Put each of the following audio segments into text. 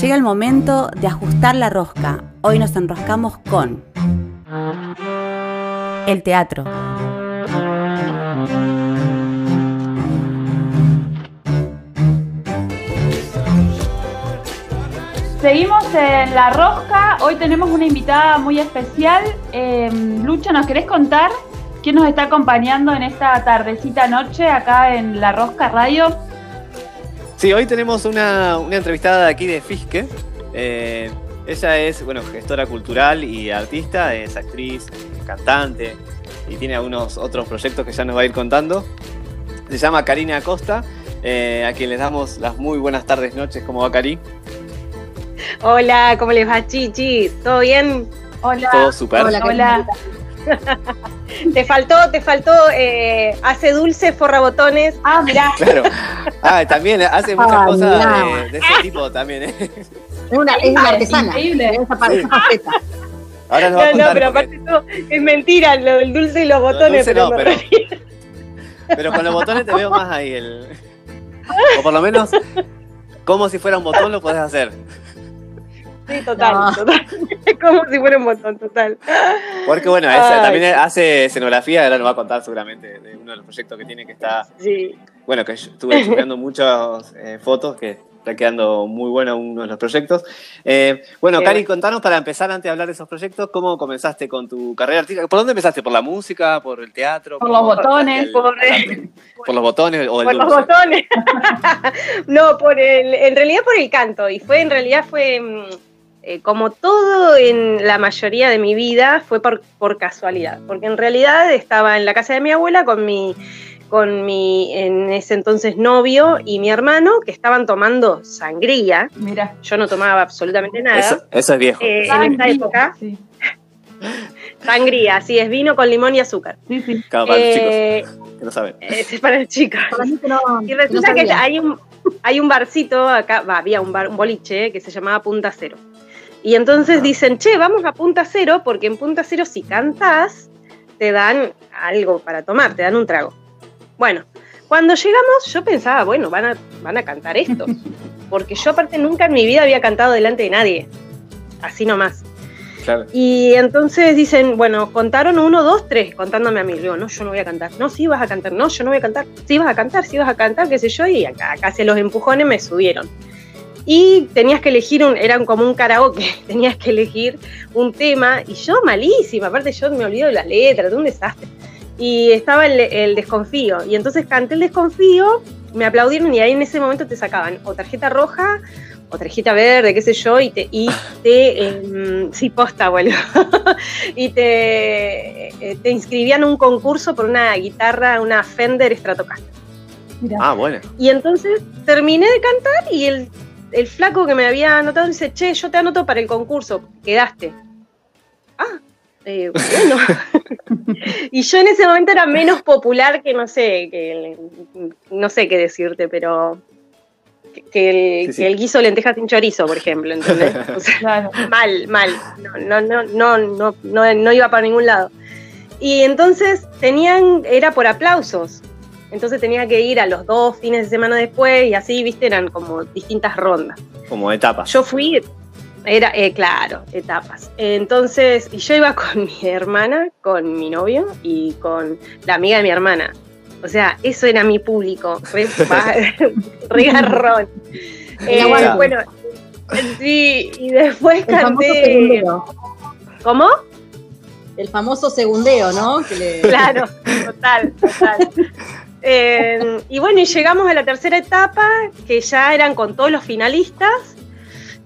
Llega el momento de ajustar la rosca. Hoy nos enroscamos con el teatro. Seguimos en La Rosca. Hoy tenemos una invitada muy especial. Eh, Lucho, ¿nos querés contar quién nos está acompañando en esta tardecita noche acá en La Rosca Radio? Sí, hoy tenemos una, entrevistada de aquí de Fisque. Eh, ella es, bueno, gestora cultural y artista, es actriz, cantante y tiene algunos otros proyectos que ya nos va a ir contando. Se llama Karina Acosta, eh, a quien les damos las muy buenas tardes, noches. ¿Cómo va, Cari? Hola, ¿cómo les va, Chichi? ¿Todo bien? Hola. Todo súper. Hola. Hola. te faltó, te faltó, eh, hace dulce, forra botones. Ah, mirá. Claro. Ah, también hace muchas cosas de, ese tipo también. ¿eh? Es una, es una artesana. Increíble. Esa parte, sí. Ahora nos va a no, no, pero aparte es mentira, lo del dulce y los botones. pero, no, pero, pero, con los botones te veo más ahí. El, o por lo menos, como si fuera un botón lo podés hacer. Sí, total, no. total. Es como si fuera un botón, total. Porque bueno, esa, también hace escenografía, ahora nos va a contar seguramente de uno de los proyectos que tiene que está. Sí. Bueno, que estuve estudiando muchas eh, fotos que está quedando muy bueno uno de los proyectos. Eh, bueno, Cari, contanos para empezar, antes de hablar de esos proyectos, ¿cómo comenzaste con tu carrera artística? ¿Por dónde empezaste? ¿Por la música? ¿Por el teatro? Por, los botones. El, por, por, los botones o el Por dulce? los botones. no, por el, en realidad por el canto. Y fue, en realidad fue, eh, como todo en la mayoría de mi vida, fue por, por casualidad. Porque en realidad estaba en la casa de mi abuela con mi con mi en ese entonces novio y mi hermano que estaban tomando sangría. Mira. Yo no tomaba absolutamente nada. Eso, eso es viejo. Eh, en esta época. Sí. Sangría, sí, es vino con limón y azúcar. Sí, sí. Claro, para Eh, los chicos que no saben. Es para los chicos. Para mí que no, Y resulta no que hay un, hay un barcito acá, va, había un, bar, un boliche que se llamaba Punta Cero. Y entonces dicen, che, vamos a Punta Cero, porque en Punta Cero si cantás, te dan algo para tomar, te dan un trago. Bueno, cuando llegamos yo pensaba, bueno, van a, van a cantar esto. Porque yo aparte nunca en mi vida había cantado delante de nadie. Así nomás. Claro. Y entonces dicen, bueno, contaron uno, dos, tres, contándome a mí. Digo, no, yo no voy a cantar. No, sí vas a cantar. No, yo no voy a cantar. Sí vas a cantar, sí vas a cantar, qué sé yo. Y acá, acá hacia los empujones me subieron. Y tenías que elegir, un, eran como un karaoke, tenías que elegir un tema. Y yo malísima, aparte yo me olvido de las letras, de un desastre. Y estaba el, el desconfío. Y entonces canté el desconfío, me aplaudieron y ahí en ese momento te sacaban o tarjeta roja o tarjeta verde, qué sé yo, y te, y te eh, sí, posta, boludo, y te, eh, te inscribían a un concurso por una guitarra, una Fender Stratocaster. Mira. Ah, bueno. Y entonces terminé de cantar y el, el flaco que me había anotado dice, che, yo te anoto para el concurso, quedaste. Ah, eh, bueno. y yo en ese momento era menos popular que no sé, que no sé qué decirte, pero que, que el, Sí, sí. que el guiso de lentejas sin chorizo, por ejemplo, ¿entendés? O sea, Claro. mal, mal. No, no, no, no, no, no, no iba para ningún lado. Y entonces tenían, era por aplausos. Entonces tenía que ir a los dos fines de semana después y así, viste, eran como distintas rondas. Como etapas. Yo fui, era, eh, claro, etapas. Entonces, y yo iba con mi hermana, con mi novio y con la amiga de mi hermana. O sea, eso era mi público, re, pa- re garrón. Eh, bueno, sí, y después El canté. ¿Cómo? El famoso segundeo, ¿no? Que le- Claro, total, total. Eh, y bueno, y llegamos a la tercera etapa, que ya eran con todos los finalistas,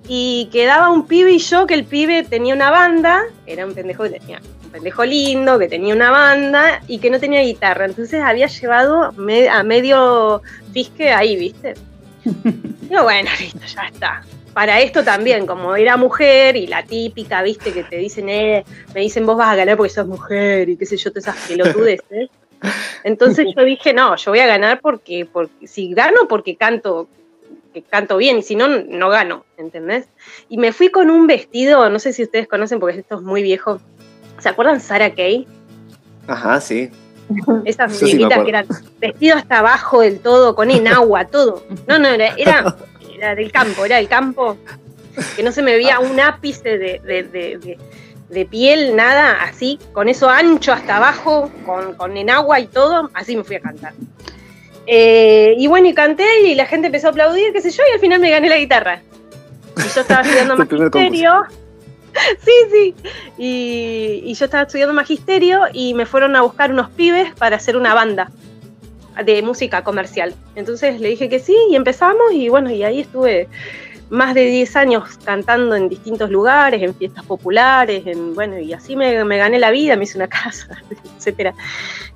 y quedaba un pibe y yo, que el pibe tenía una banda, era un pendejo que tenía, un pendejo lindo, que tenía una banda y que no tenía guitarra. Entonces había llevado me- a medio fisque ahí, ¿viste? Digo, bueno, listo, ya está. Para esto también, como era mujer y la típica, viste, que te dicen, eh, me dicen vos vas a ganar porque sos mujer y qué sé yo, todas esas pelotudeces. Entonces yo dije, no, yo voy a ganar porque, porque si gano, porque canto, que canto bien, y si no, no gano, ¿entendés? Y me fui con un vestido, no sé si ustedes conocen porque esto es muy viejo. ¿Se acuerdan Sara Kay? Ajá, sí. Esas sí que eran vestido hasta abajo del todo, con enagua, todo. No, no, era, era, era del campo, era del campo. que no se me veía un ápice de, piel, nada, así, con eso ancho hasta abajo, con, con en agua y todo, así me fui a cantar. Eh, y bueno, y canté y la gente empezó a aplaudir, qué sé yo, y al final me gané la guitarra. Y yo estaba estudiando magisterio. sí, sí. Y, y, yo estaba estudiando magisterio y me fueron a buscar unos pibes para hacer una banda de música comercial. Entonces le dije que sí y empezamos y bueno, y ahí estuve más de 10 años cantando en distintos lugares, en fiestas populares, en, bueno, y así me, gané la vida, me hice una casa, etcétera.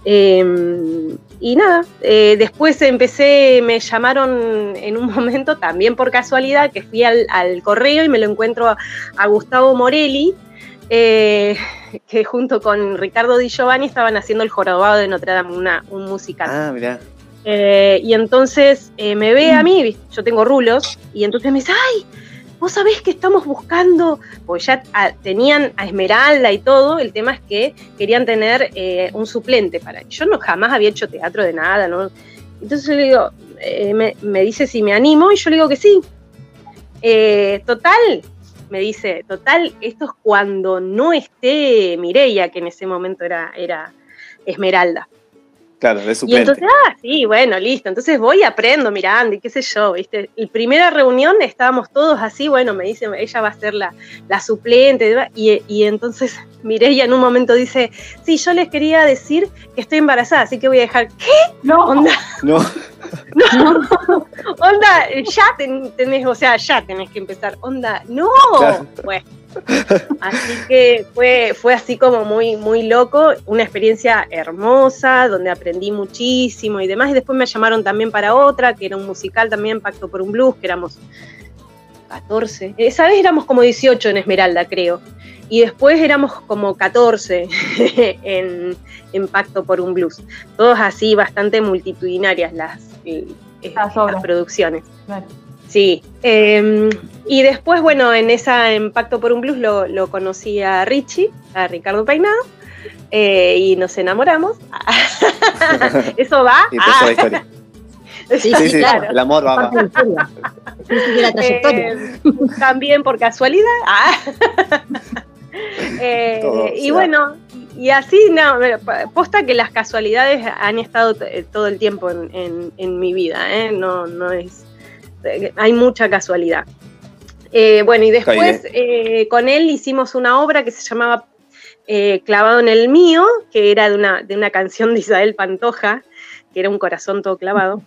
Em, y nada, eh, después empecé, me llamaron en un momento, también por casualidad, que fui al, correo y me lo encuentro a, Gustavo Morelli, eh, que junto con Ricardo Di Giovanni estaban haciendo el jorobado de Notre Dame, una, un musical. Ah, mirá. Eh, y entonces eh, me ve a mí, yo tengo rulos, y entonces me dice, ay, vos sabés que estamos buscando, pues ya tenían a Esmeralda y todo, el tema es que querían tener eh, un suplente para... Yo no jamás había hecho teatro de nada, ¿no? Entonces le digo, me, me, dice si me animo, y yo le digo que sí. total, me dice, total, esto es cuando no esté Mireia, que en ese momento era, era Esmeralda. Claro, de Y entonces, ah, sí, bueno, listo. Entonces voy y aprendo mirando y qué sé yo, ¿viste? La primera reunión estábamos todos así, bueno, me dice, ella va a ser la, la suplente. Y, y entonces Mireia en un momento dice, sí, yo les quería decir que estoy embarazada, así que voy a dejar, ¿qué? No, onda. No. no, onda, ya tenés, o sea, ya tenés que empezar, onda, no. Bueno Así que fue, fue así como muy, muy loco, una experiencia hermosa, donde aprendí muchísimo y demás. Y después me llamaron también para otra, que era un musical también, Pacto por un Blues, que éramos 14. Esa vez éramos como 18 en Esmeralda, creo. Y después éramos como 14 en, Pacto por un Blues. Todos así, bastante multitudinarias las, eh, las, producciones. Sí. Em, y después, bueno, en esa en Pacto por un Blues lo, conocí a Richie, a Ricardo Peinado, eh, y nos enamoramos. Eso va. Y la historia. Sí, sí, claro. El amor va. Eh, también por casualidad. Ah. Eh, y bueno, y así, no, posta que las casualidades han estado todo el tiempo en, en mi vida, ¿eh? no, no es hay mucha casualidad. Eh, bueno, y después eh, con él hicimos una obra que se llamaba eh, Clavado en el mío, que era de una, de una canción de Isabel Pantoja, que era un corazón todo clavado.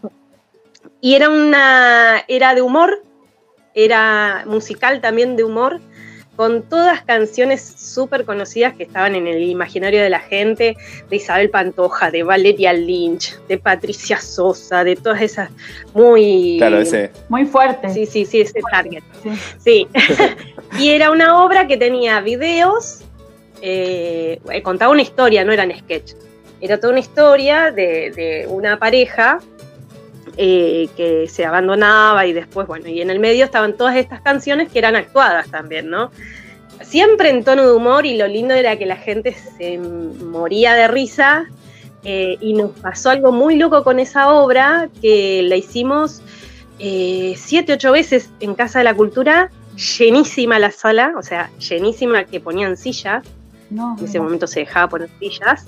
Y era una, era de humor, era musical también de humor, con todas canciones súper conocidas que estaban en el imaginario de la gente, de Isabel Pantoja, de Valeria Lynch, de Patricia Sosa, de todas esas muy... Claro, ese. Muy fuerte. Sí, sí, sí, ese target. Sí. y era una obra que tenía videos, eh, contaba una historia, no eran sketch. Era toda una historia de, de una pareja eh, que se abandonaba y después, bueno, y en el medio estaban todas estas canciones que eran actuadas también, ¿no? Siempre en tono de humor y lo lindo era que la gente se moría de risa eh, y nos pasó algo muy loco con esa obra que la hicimos eh, siete, ocho veces en Casa de la Cultura, llenísima la sala, o sea, llenísima que ponían sillas. en ese momento se dejaba poner sillas.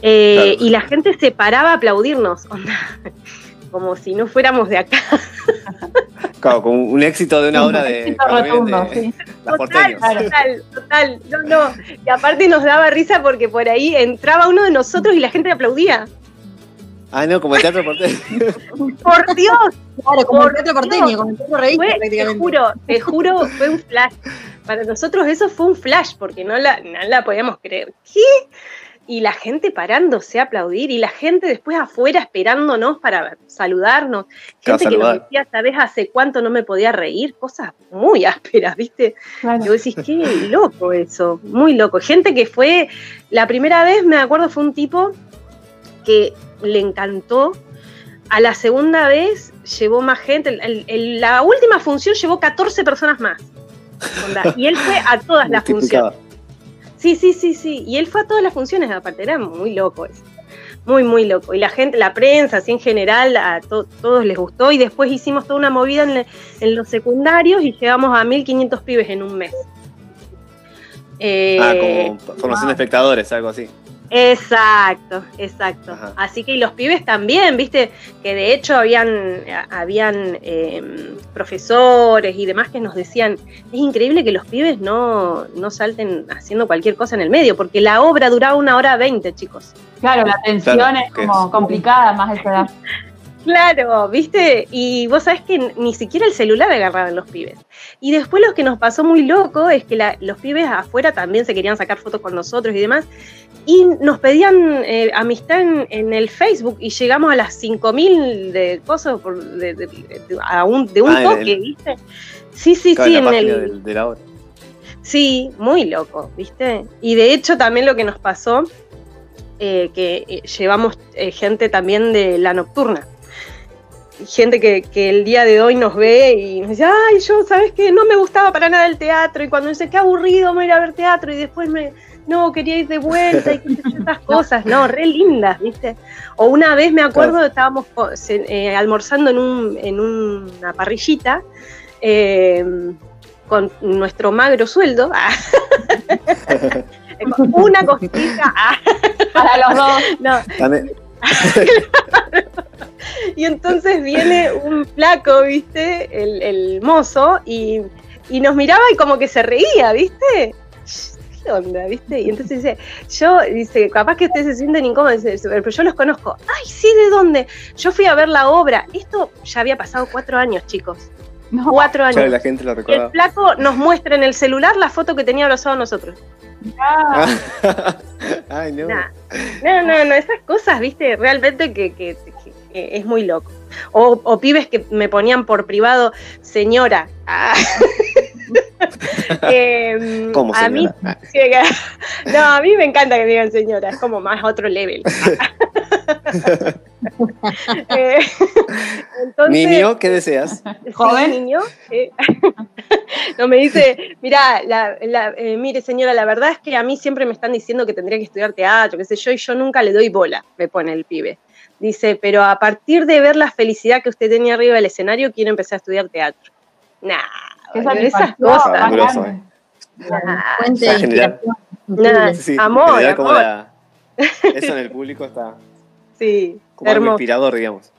Y la gente se paraba a aplaudirnos. Como si no fuéramos de acá. Claro, como un éxito de una obra de. Rotundo, sí. total, total, total. No, no. Y aparte nos daba risa porque por ahí entraba uno de nosotros y la gente aplaudía. Ah, no, como el teatro porteño. por Dios. Claro, como el teatro porteño, como el teatro revista prácticamente. Te juro, te juro, fue un flash. Para nosotros eso fue un flash, porque no la, no la podíamos creer. ¿Qué? Y la gente parándose a aplaudir y la gente después afuera esperándonos para saludarnos. Gente que nos decía, ¿sabes hace cuánto no me podía reír? Cosas muy ásperas, ¿viste? Y vos decís, qué loco eso, muy loco. Gente que fue, la primera vez me acuerdo fue un tipo que le encantó. A la segunda vez llevó más gente. la última función llevó 14 personas más. Y él fue a todas las funciones. Sí, sí, sí, sí. Y él fue a todas las funciones, aparte, era muy loco eso. muy, muy loco. Y la gente, la prensa, así en general, a todos les gustó. Y después hicimos toda una movida en, los secundarios y llegamos a 1500 pibes en un mes. ah, como formación de espectadores, algo así. Exacto, exacto. Así que y los pibes también, viste, que de hecho habían, habían em, profesores y demás que nos decían, es increíble que los pibes no, no salten haciendo cualquier cosa en el medio, porque la obra duraba una hora veinte, chicos. Claro, la atención es como complicada más de esa edad. Claro, ¿viste? Y vos sabés que ni siquiera el celular agarraban los pibes. Y después lo que nos pasó muy loco es que los pibes afuera también se querían sacar fotos con nosotros y demás. Y nos pedían eh, amistad en, el Facebook y llegamos a las 5.000 de cosas de, un, ah, toque, ¿viste? Sí, sí, sí, en, el... De, la hora. Sí, muy loco, ¿viste? Y de hecho también lo que nos pasó, eh, que eh, llevamos gente también de la nocturna gente que, el día de hoy nos ve y nos dice, ay, yo, ¿sabes qué? No me gustaba para nada el teatro. Y cuando dice, qué aburrido me ir a ver teatro. Y después me, no, quería ir de vuelta y esas cosas, no, re lindas, ¿viste? O una vez me acuerdo, estábamos eh, almorzando en, un, en una parrillita em, con nuestro magro sueldo. una costilla para los dos. No. y entonces viene un flaco, ¿viste? El, mozo, y, nos miraba y como que se reía, ¿viste? ¿Qué onda, viste? Y entonces dice, yo, dice, capaz que ustedes se sienten incómodos, pero yo los conozco. Ay, sí, ¿de dónde? Yo fui a ver la obra. Esto ya había pasado cuatro años, chicos. Cuatro años. la gente lo el flaco nos muestra en el celular la foto que tenía abrazado nosotros. Ay, no. No, no, no, esas cosas, viste, realmente que, es muy loco. O, pibes que me ponían por privado, señora. Ah. Em, ¿Cómo señora? A mí, no, a mí me encanta que me digan señora, es como más otro level. eh, niño, ¿qué deseas? ¿Joven? niño. Eh, no me dice, mira, eh, mire señora, la verdad es que a mí siempre me están diciendo que tendría que estudiar teatro, qué sé yo, y yo nunca le doy bola, me pone el pibe. Dice, pero a partir de ver la felicidad que usted tenía arriba del escenario, quiero empezar a estudiar teatro. Nah, esas cosas. Eh. amor, eso en el público está sí, como algo inspirador, digamos.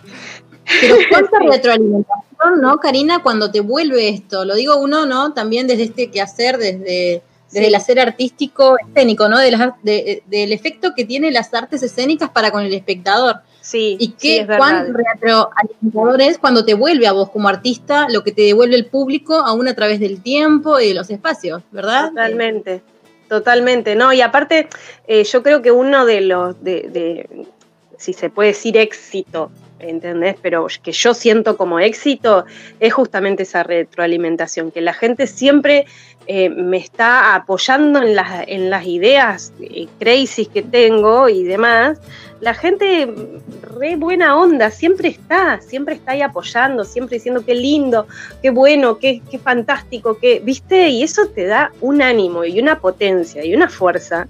Pero cuánta retroalimentación, ¿no, Karina? Cuando te vuelve esto, lo digo uno, ¿no? También desde este quehacer, desde, desde el hacer artístico escénico, ¿no? De del efecto que tiene las artes escénicas para con el espectador. Sí. Y qué cuán retroalimentador es cuando te vuelve a vos como artista lo que te devuelve el público, aún a través del tiempo y de los espacios, ¿verdad? Totalmente. Totalmente, no, y aparte eh, yo creo que uno de los, de, si se puede decir éxito, ¿entendés? Pero que yo siento como éxito es justamente esa retroalimentación, que la gente siempre eh, me está apoyando en las, en las ideas eh, crazy que tengo y demás, la gente re buena onda, siempre está, siempre está ahí apoyando, siempre diciendo qué lindo, qué bueno, qué, qué fantástico, qué, ¿viste? Y eso te da un ánimo y una potencia y una fuerza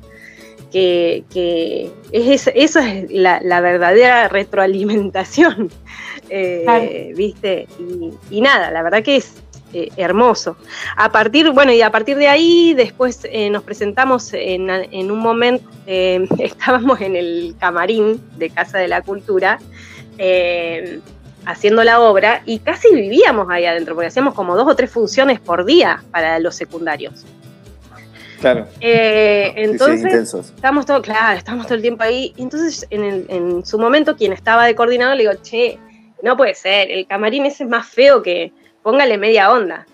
que, que es, eso es la, verdadera retroalimentación, eh, ¿viste? Y, y, nada, la verdad que es eh, hermoso. A partir, bueno, y a partir de ahí después eh, nos presentamos en, en un momento, estábamos en el camarín de Casa de la Cultura haciendo la obra y casi vivíamos ahí adentro, porque hacíamos como dos o tres funciones por día para los secundarios. Claro. entonces, estamos todo, claro, estamos todo el tiempo ahí. Y entonces, en, en su momento, quien estaba de coordinador le digo, che, no puede ser, el camarín ese es más feo que, póngale media onda.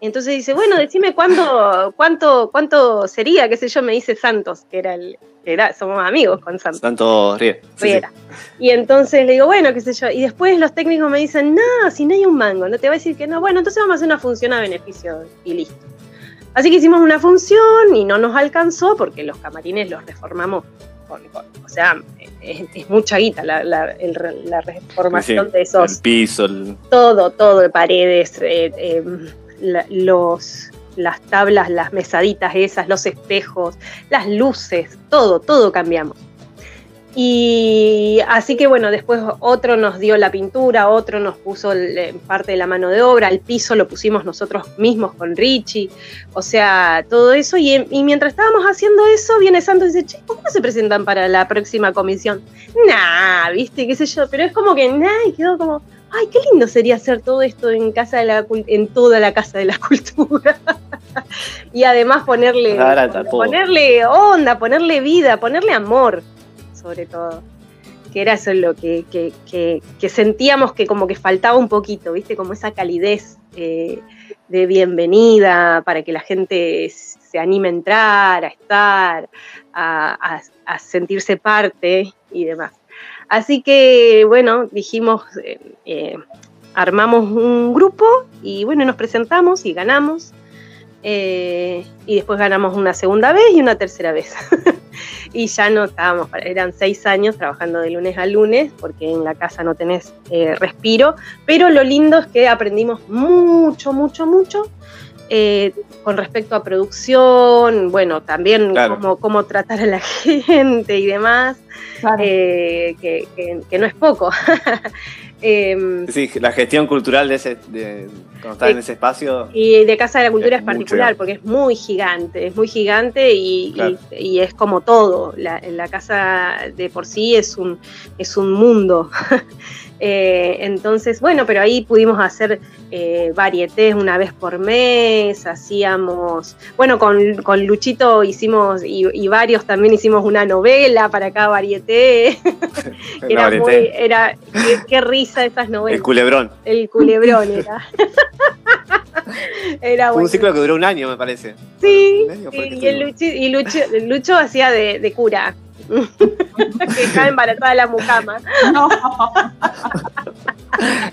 Entonces dice, bueno, decime cuánto, cuánto, cuánto sería, qué sé yo, me dice Santos, que era el, era, somos amigos con Santos. Santos Riera. Y entonces le digo, bueno, qué sé yo. Y después los técnicos me dicen, no, si no hay un mango, no te va a decir que no. Bueno, entonces vamos a hacer una función a beneficio y listo. Así que hicimos una función y no nos alcanzó porque los camarines los reformamos o sea, es, mucha guita la, la, reformación de esos. El piso. Todo, todo, paredes, eh, eh, los, las tablas, las mesaditas esas, los espejos, las luces, todo, todo cambiamos. Y así que bueno, después otro nos dio la pintura, otro nos puso parte de la mano de obra, el piso lo pusimos nosotros mismos con Richie, o sea, todo eso. Y, mientras estábamos haciendo eso, viene Santos y dice, che, ¿cómo se presentan para la próxima comisión? Nah, viste, qué sé yo, pero es como que, nah, y quedó como, ay, qué lindo sería hacer todo esto en, casa de la, en toda la Casa de la Cultura. y además ponerle, ponerle onda, ponerle vida, ponerle amor sobre todo. Que era eso lo que, sentíamos que como que faltaba un poquito, ¿viste? Como esa calidez eh, de bienvenida para que la gente se anime a entrar, a estar, a, sentirse parte y demás. Así que, bueno, dijimos, eh, eh, armamos un grupo y bueno, nos presentamos y ganamos. Y después ganamos una segunda vez y una tercera vez. y ya no estábamos, eran seis años trabajando de lunes a lunes, porque en la casa no tenés eh, respiro, pero lo lindo es que aprendimos mucho, mucho, mucho. Eh, con respecto a producción, bueno, también cómo, tratar a la gente y demás, eh, que, no es poco. Em, sí, la gestión cultural de ese, de, cuando estás en ese espacio. Y de Casa de la Cultura es, particular, porque es muy gigante, es muy gigante y, es como todo. La, la, casa de por sí es un, es un mundo. Eh, entonces, bueno, pero ahí pudimos hacer eh, varietés una vez por mes, hacíamos, bueno, con, con Luchito hicimos, y, varios también hicimos una novela para cada varieté. era muy, era, qué, risa esas novelas. El culebrón. El culebrón era. era Fue un ciclo que duró un año, me parece. Sí, y, el y Lucho, hacía de, de cura. que estaba embarazada la mucama.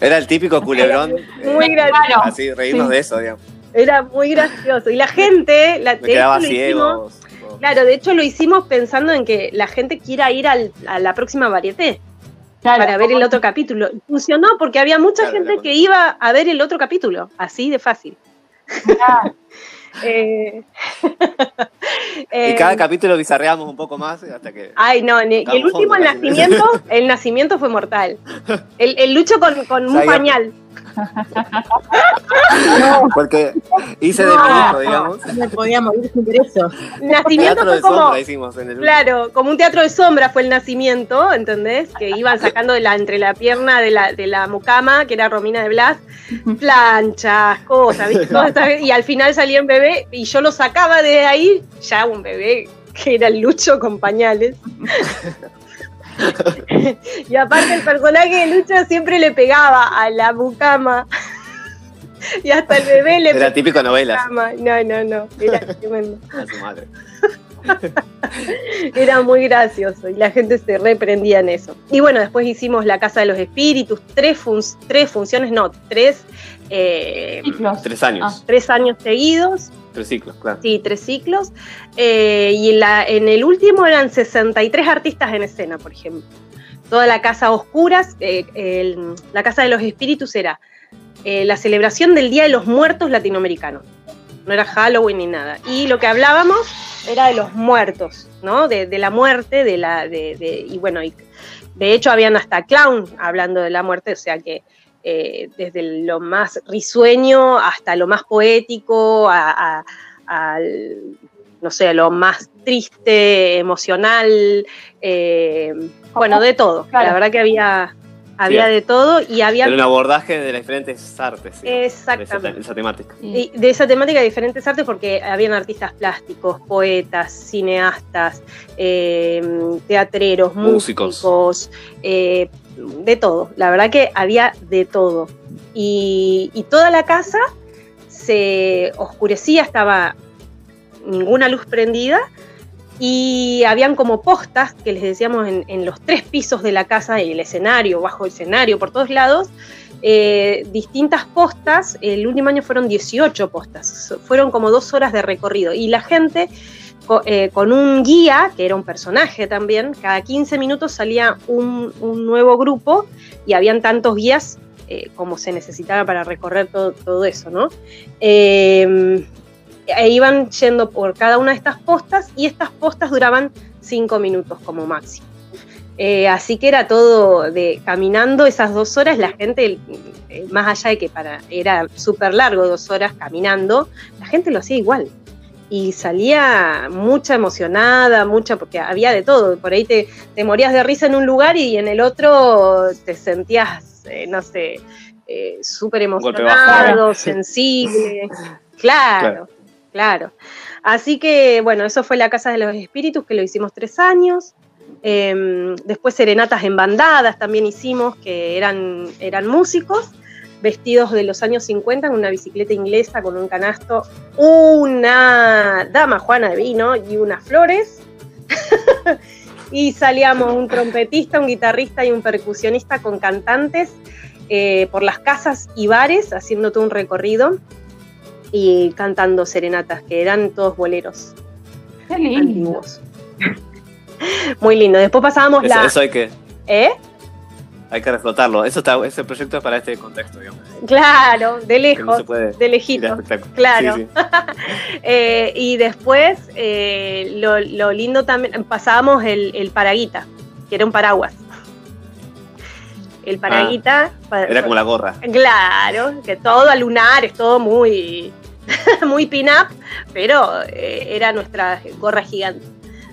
Era el típico culebrón. Muy gracioso. Así, reírnos de eso, digamos. Era muy gracioso. Y la gente. La, Me quedaba ciego. Claro, de hecho lo hicimos pensando en que la gente quiera ir a la próxima varieté. para ver el otro capítulo. Funcionó porque había mucha gente que iba a ver el otro capítulo, así de fácil. Eh, y cada eh, capítulo bizarreamos un poco más hasta que. Ay, no, el último, el nacimiento, el nacimiento fue mortal. El, lucho con, un pañal. porque hice de no, digamos. No podía morir sin eso. Nacimiento fue como. el claro, como un teatro de sombra fue el nacimiento, ¿entendés? Que iban sacando de la, entre la pierna de la, de la mucama, que era Romina de Blas, planchas, cosas, ¿viste? y al final salía un bebé y yo lo sacaba de ahí, ya un bebé que era el Lucho con pañales. y aparte el personaje de Lucho siempre le pegaba a la mucama. y hasta el bebé le Era típico novela. No, no, no. Era tremendo. A su madre. Era muy gracioso y la gente se reprendía en eso. Y bueno, después hicimos La Casa de los Espíritus, tres, tres funciones, no, tres... Eh, tres años. Ah. Tres años seguidos. Tres ciclos, claro. Sí, tres ciclos. Eh, y en, el último eran 63 artistas en escena, por ejemplo. Toda la Casa Oscuras, eh, la Casa de los Espíritus era la celebración del Día de los Muertos latinoamericanos no era Halloween ni nada. Y lo que hablábamos era de los muertos, ¿no? De, la muerte, de la, de, y bueno, de hecho habían hasta clown hablando de la muerte, o sea que eh, desde lo más risueño hasta lo más poético, a, no sé, lo más triste, emocional, eh, bueno, de todo. La verdad que había había de todo y había... un abordaje de las diferentes artes. Exactamente. De esa, temática. Y de esa temática de diferentes artes porque habían artistas plásticos, poetas, cineastas, em, teatreros, músicos, eh, de todo. La verdad que había de todo. Y, toda la casa se oscurecía, estaba ninguna luz prendida y habían como postas que les decíamos en, los tres pisos de la casa, el escenario, bajo el escenario, por todos lados, eh, distintas postas, el último año fueron 18 postas, fueron como dos horas de recorrido y la gente con un guía, que era un personaje también, cada 15 minutos salía un, nuevo grupo y habían tantos guías eh, como se necesitaba para recorrer todo, eso, ¿no? e iban yendo por cada una de estas postas y estas postas duraban cinco minutos como máximo. Eh, así que era todo de caminando esas dos horas, la gente, eh, más allá de que para era súper largo dos horas caminando, la gente lo hacía igual. Y salía mucha emocionada, mucha, porque había de todo. Por ahí te, te morías de risa en un lugar y en el otro te sentías, eh, no sé, súper emocionado, sensible. claro, claro. Así que, bueno, eso fue la Casa de los Espíritus, que lo hicimos tres años. Em, después serenatas en bandadas también hicimos, que eran, eran músicos vestidos de los años 50 en una bicicleta inglesa con un canasto, una dama juana de vino y unas flores. y salíamos un trompetista, un guitarrista y un percusionista con cantantes eh, por las casas y bares haciendo todo un recorrido y cantando serenatas, que eran todos boleros. Qué lindo. Muy lindo. Después pasábamos la. Eso hay que. ¿Eh? Hay que reflotarlo. Eso está, ese proyecto es para este contexto, digamos. Claro, de lejos, de lejito. Claro. Eh, y después, eh, lo, lindo también, pasábamos el, el, paraguita, que era un paraguas. El paraguita. Ah, era como la gorra. Claro, que todo a lunar, es todo muy, muy pin-up, pero eh, era nuestra gorra gigante.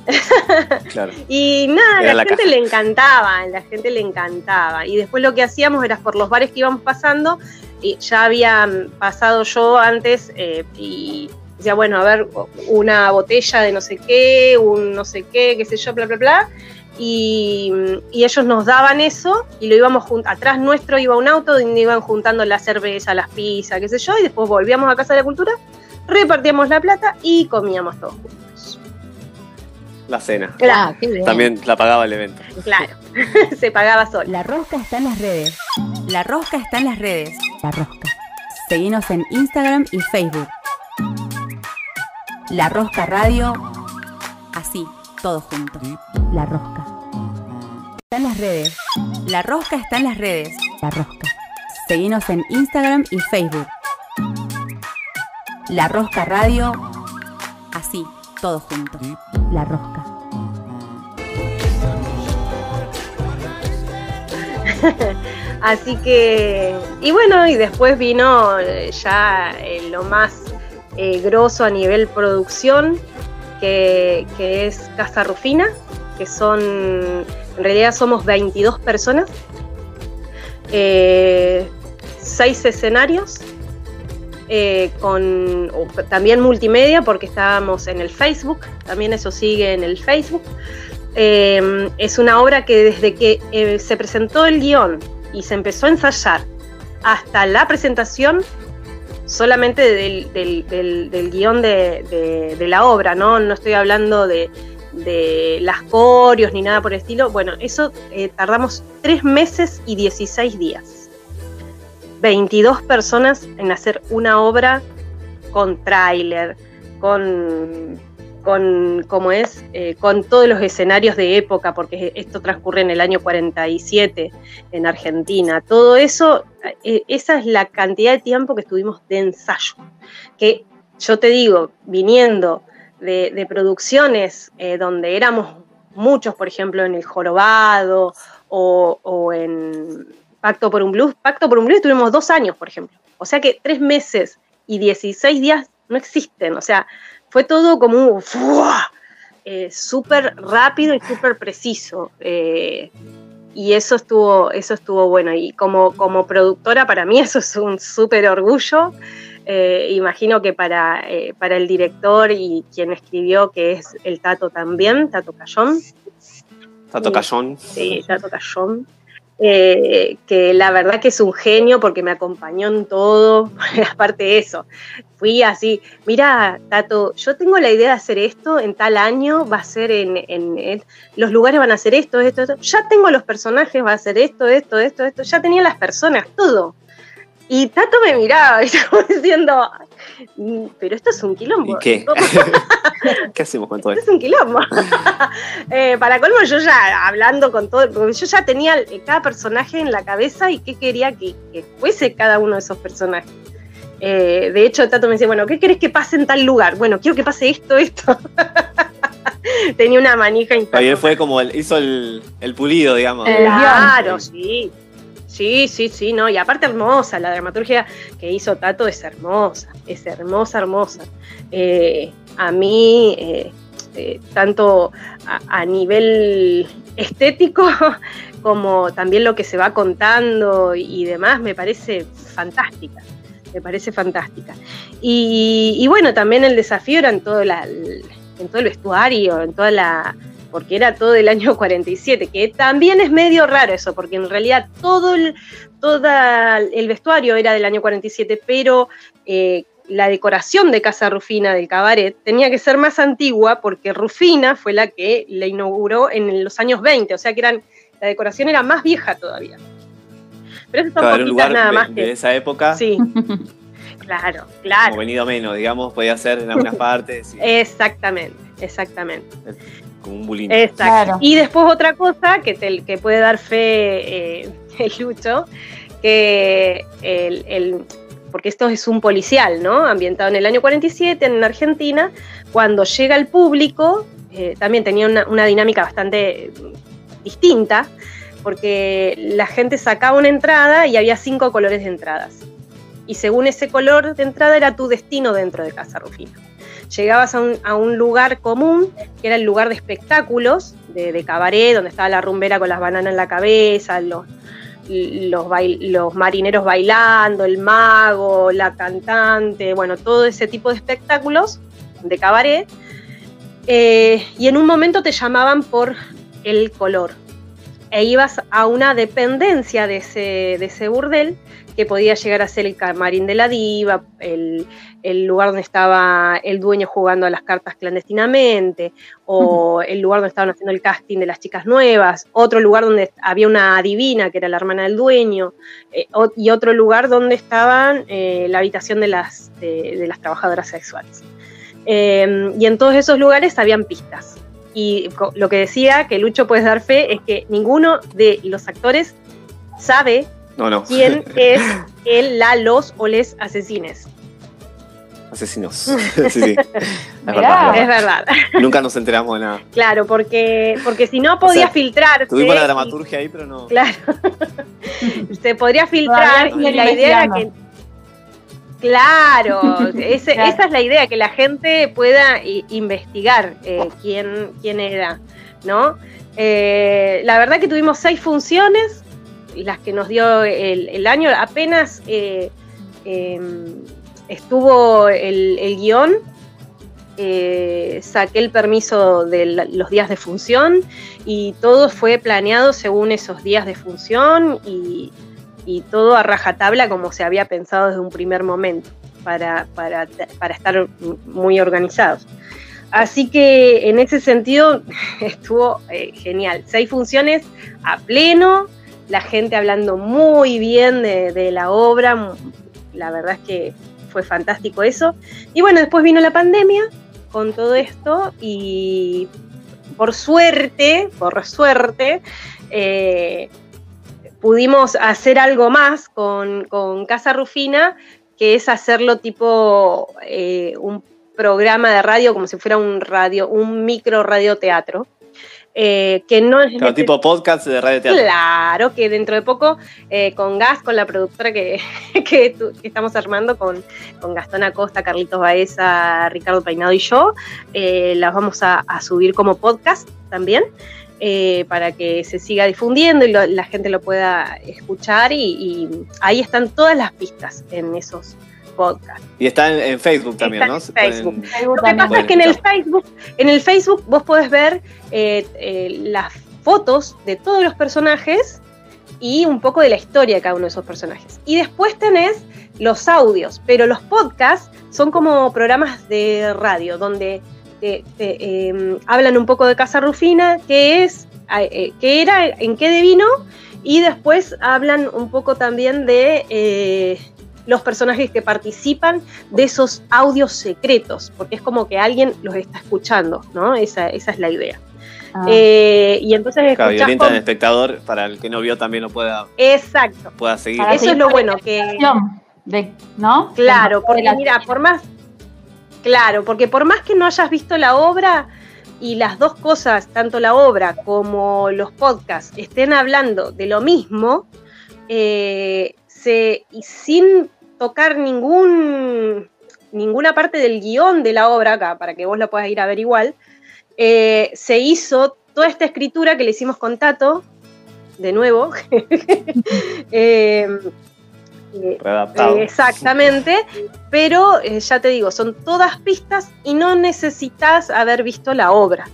y nada, la, gente le encantaba, la gente le encantaba. Y después lo que hacíamos era por los bares que íbamos pasando, y ya había pasado yo antes eh, y decía, bueno, a ver, una botella de no sé qué, un no sé qué, qué sé yo, bla, bla, bla. Y, ellos nos daban eso y lo íbamos atrás nuestro iba un auto donde iban juntando la cerveza, las pizzas, qué sé yo, y después volvíamos a Casa de la Cultura, repartíamos la plata y comíamos todos juntos la cena. Claro. Ah, También la pagaba el evento. Claro, se pagaba solo. La rosca está en las redes. La rosca está en las redes. La rosca. Seguimos en Instagram y Facebook. La Rosca Radio. Así, todo junto. La Rosca. Está en las redes. La Rosca está en las redes. La Rosca. Seguimos en Instagram y Facebook. La Rosca Radio. Todo junto. La Rosca. Así que, y bueno, y después vino eh, ya eh, lo más eh, grosso a nivel producción, que, es Casa Rufina, que son, en realidad somos 22 personas, seis escenarios, con también multimedia, porque estábamos en el Facebook, también eso sigue en el Facebook. Em, es una obra que desde que eh, se presentó el guion y se empezó a ensayar hasta la presentación solamente del, guion de, la obra, ¿no? No estoy hablando de, las corios ni nada por el estilo. Bueno, eso eh, tardamos tres meses y 16 días. 22 personas en hacer una obra con tráiler, con con es, eh, con todos los escenarios de época, porque esto transcurre en el año 47 en Argentina. Todo eso, eh, esa es la cantidad de tiempo que estuvimos de ensayo. Que yo te digo, viniendo de, producciones eh, donde éramos muchos, por ejemplo, en El Jorobado o, en Pacto por un Blues. Pacto por un Blues tuvimos dos años, por ejemplo. O sea que tres meses y 16 días no existen. O sea, fue todo como un eh, súper rápido y súper preciso. Eh, y eso estuvo, eso estuvo bueno. Y como, como productora, para mí eso es un súper orgullo. Eh, imagino que para, para el director y quien escribió, que es el Tato también, Tato Cayón. Tato Cayón. Sí, Tato Cayón. Eh, que la verdad que es un genio porque me acompañó en todo, aparte de eso, fui así, mira, Tato, yo tengo la idea de hacer esto en tal año, va a ser en, los lugares van a hacer esto, esto, esto, ya tengo los personajes, va a ser esto, esto, esto, esto, ya tenía las personas, todo. Y Tato me miraba y estaba diciendo, pero esto es un quilombo. ¿Y qué? ¿Qué hacemos con todo esto? Esto es un quilombo. Eh, para colmo, yo ya hablando con todo, porque yo ya tenía cada personaje en la cabeza y qué quería que, fuese cada uno de esos personajes. Eh, de hecho, Tato me decía, bueno, ¿qué querés que pase en tal lugar? Bueno, quiero que pase esto, esto. tenía una manija Javier fue como el, hizo el, el pulido, digamos. Claro, sí. Sí, sí, sí, no. Y aparte hermosa, la dramaturgia que hizo Tato es hermosa, es hermosa, hermosa. Eh, a mí, eh, eh, tanto a, nivel estético como también lo que se va contando y demás, me parece fantástica. Me parece fantástica. Y, bueno, también el desafío era en todo, en todo el vestuario, en toda la, porque era todo el año 47, que también es medio raro eso, porque en realidad todo el, el vestuario era del año 47, pero eh, la decoración de Casa Rufina del cabaret tenía que ser más antigua porque Rufina fue la que la inauguró en los años 20, o sea que eran, la decoración era más vieja todavía. Pero eso está un nada más de, esa época. Sí. claro, claro. Como venido menos, digamos, podía ser en algunas partes. Exactamente, exactamente como un bullying. Exacto. Y después otra cosa que, te, que puede dar fe eh, el Lucho, que el, porque esto es un policial, ¿no? Ambientado en el año 47 en Argentina, cuando llega el público, eh, también tenía una, dinámica bastante distinta, porque la gente sacaba una entrada y había cinco colores de entradas. Y según ese color de entrada era tu destino dentro de Casa Rufina llegabas a un, lugar común, que era el lugar de espectáculos, de, cabaret, donde estaba la rumbera con las bananas en la cabeza, los, marineros bailando, el mago, la cantante, bueno, todo ese tipo de espectáculos de cabaret. Eh, y en un momento te llamaban por el color. E ibas a una dependencia de ese, de ese burdel que podía llegar a ser el camarín de la diva, el, lugar donde estaba el dueño jugando a las cartas clandestinamente, o el lugar donde estaban haciendo el casting de las chicas nuevas, otro lugar donde había una adivina que era la hermana del dueño, eh, y otro lugar donde estaban eh, la habitación de las, de, las trabajadoras sexuales. Em, y en todos esos lugares habían pistas. Y lo que decía que Lucho puedes dar fe es que ninguno de los actores sabe ¿Quién es el, la, los o les asesines? Asesinos. sí, sí. Es verdad. es verdad. Nunca nos enteramos de nada. Claro, porque, porque si no podía filtrar. Tuvimos la dramaturgia ahí, pero no. Claro. Se podría filtrar y la idea era que. Claro, esa es la idea, que la gente pueda investigar eh, quién, quién era, ¿no? Eh, la verdad que tuvimos seis funciones, las que nos dio el, año, apenas eh, em, estuvo el, guion, saqué el permiso de los días de función y todo fue planeado según esos días de función y, todo a rajatabla como se había pensado desde un primer momento para, para, estar muy organizados. Así que en ese sentido estuvo eh, genial. Seis funciones a pleno, la gente hablando muy bien de, la obra, la verdad es que fue fantástico eso. Y bueno, después vino la pandemia con todo esto y por suerte, por suerte, eh, pudimos hacer algo más con, Casa Rufina, que es hacerlo tipo eh, un programa de radio, como si fuera un radio, un micro radioteatro. Eh, que no es... tipo podcast de radio teatro. Claro, que dentro de poco eh, con Gas, con la productora que, que, estamos armando, con, con, Gastón Acosta, Carlitos Baeza, Ricardo Peinado y yo, eh, las vamos a, subir como podcast también. Para que se siga difundiendo y la gente lo pueda escuchar y, ahí están todas las pistas en esos podcast. Y está en, Facebook también, ¿no? En Facebook. Lo que pasa es que en el Facebook, en el Facebook vos podés ver eh, eh, las fotos de todos los personajes y un poco de la historia de cada uno de esos personajes. Y después tenés los audios, pero los podcasts son como programas de radio donde em, hablan un poco de Casa Rufina, qué es, eh, qué era, en qué devino, y después hablan un poco también de los personajes que participan de esos audios secretos, porque es como que alguien los está escuchando, ¿no? Esa, esa es la idea. Ah. Eh, y entonces claro, y al espectador para el que no vio también lo pueda exacto pueda seguir eso es lo bueno que no claro porque mira por más claro porque por más que no hayas visto la obra y las dos cosas, tanto la obra como los podcasts, estén hablando de lo mismo, eh, se, y sin tocar ningún, ninguna parte del guion de la obra, acá, para que vos lo puedas ir a ver igual, eh, se hizo toda esta escritura que le hicimos con Tato, de nuevo. eh, exactamente, pero eh, ya te digo, son todas pistas y no necesitas haber visto la obra.